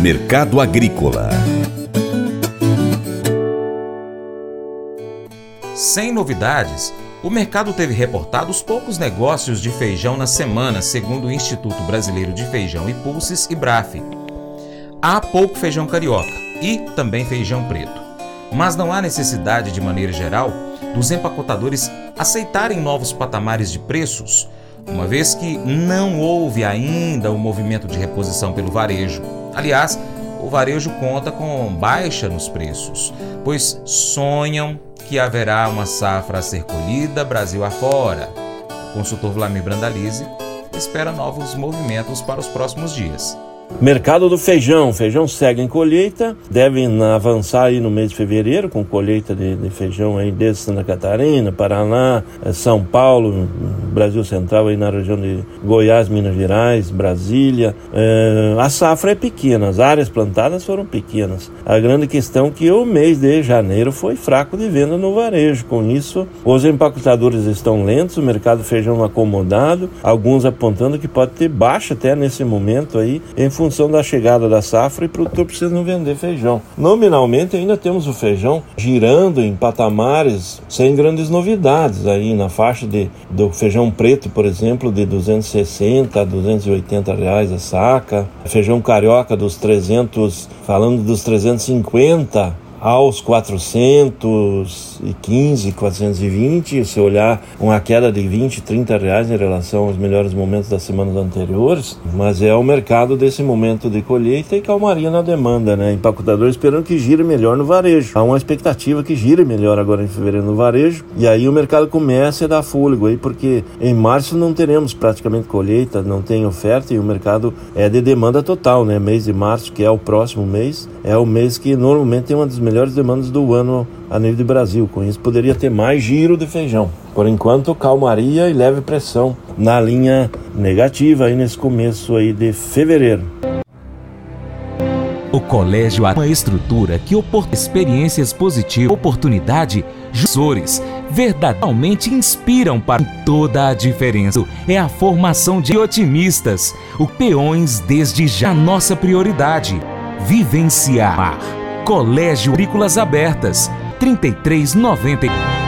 Mercado Agrícola. Sem novidades, o mercado teve reportados poucos negócios de feijão na semana, segundo o Instituto Brasileiro de Feijão e Pulses e Braf. Há pouco feijão carioca e também feijão preto. Mas não há necessidade, de maneira geral, dos empacotadores aceitarem novos patamares de preços, uma vez que não houve ainda o um movimento de reposição pelo varejo. Aliás, o varejo conta com baixa nos preços, pois sonham que haverá uma safra a ser colhida Brasil afora. O consultor Vlamir Brandalize espera novos movimentos para os próximos dias. Mercado do feijão. Feijão segue em colheita, devem avançar aí no mês de fevereiro com colheita de, de feijão aí desde Santa Catarina, Paraná, eh, São Paulo, Brasil Central aí na região de Goiás, Minas Gerais, Brasília. É, a safra é pequena, as áreas plantadas foram pequenas. A grande questão é que o mês de janeiro foi fraco de venda no varejo. Com isso, os empacotadores estão lentos, o mercado feijão acomodado, alguns apontando que pode ter baixa até nesse momento aí em função da chegada da safra e o produtor precisa não vender feijão. Nominalmente ainda temos o feijão girando em patamares sem grandes novidades aí na faixa de do feijão preto, por exemplo, de 260 a 280 reais a saca, feijão carioca dos 300, falando dos 350 aos 415, 420, se olhar uma queda de 20, 30 reais em relação aos melhores momentos das semanas anteriores, mas é o mercado desse momento de colheita e calmaria na demanda, né? Empacotador esperando que gire melhor no varejo. Há uma expectativa que gire melhor agora em fevereiro no varejo e aí o mercado começa a dar fôlego aí, porque em março não teremos praticamente colheita, não tem oferta e o mercado é de demanda total, né? Mês de março, que é o próximo mês, é o mês que normalmente tem uma melhores demandas do ano a nível de Brasil. Com isso, poderia ter mais giro de feijão. Por enquanto, calmaria e leve pressão na linha negativa aí nesse começo aí de fevereiro. O colégio é uma estrutura que oportuna experiências positivas, oportunidade, jussores, verdadeiramente inspiram para toda a diferença. É a formação de otimistas, o peões desde já nossa prioridade. Vivenciar. Colégio Agrícolas Abertas, 3390.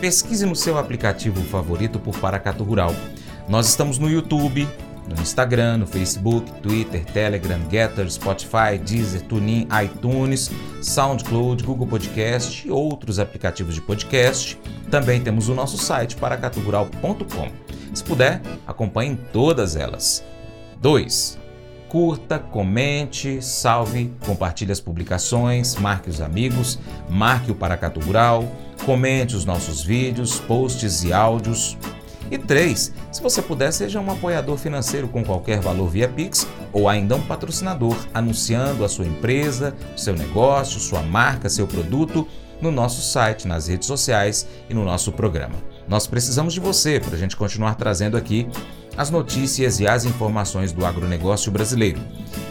Pesquise no seu aplicativo favorito por Paracatu Rural. Nós estamos no YouTube, no Instagram, no Facebook, Twitter, Telegram, Getter, Spotify, Deezer, TuneIn, iTunes, SoundCloud, Google Podcast e outros aplicativos de podcast. Também temos o nosso site paracaturural.com. Se puder, acompanhe todas elas. 2. Curta, comente, salve, compartilhe as publicações, marque os amigos, marque o Paracatu Rural, comente os nossos vídeos, posts e áudios. E 3. Se você puder, seja um apoiador financeiro com qualquer valor via Pix ou ainda um patrocinador, anunciando a sua empresa, seu negócio, sua marca, seu produto no nosso site, nas redes sociais e no nosso programa. Nós precisamos de você para a gente continuar trazendo aqui as notícias e as informações do agronegócio brasileiro.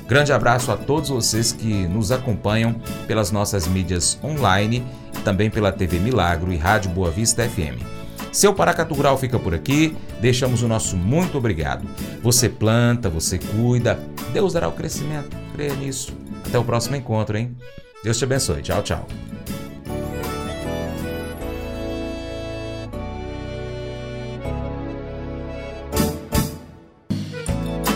Grande abraço a todos vocês que nos acompanham pelas nossas mídias online, também pela TV Milagro e Rádio Boa Vista FM. Seu Paracatu Rural fica por aqui. Deixamos o nosso muito obrigado. Você planta, você cuida. Deus dará o crescimento. Creia nisso. Até o próximo encontro, hein? Deus te abençoe. Tchau, tchau.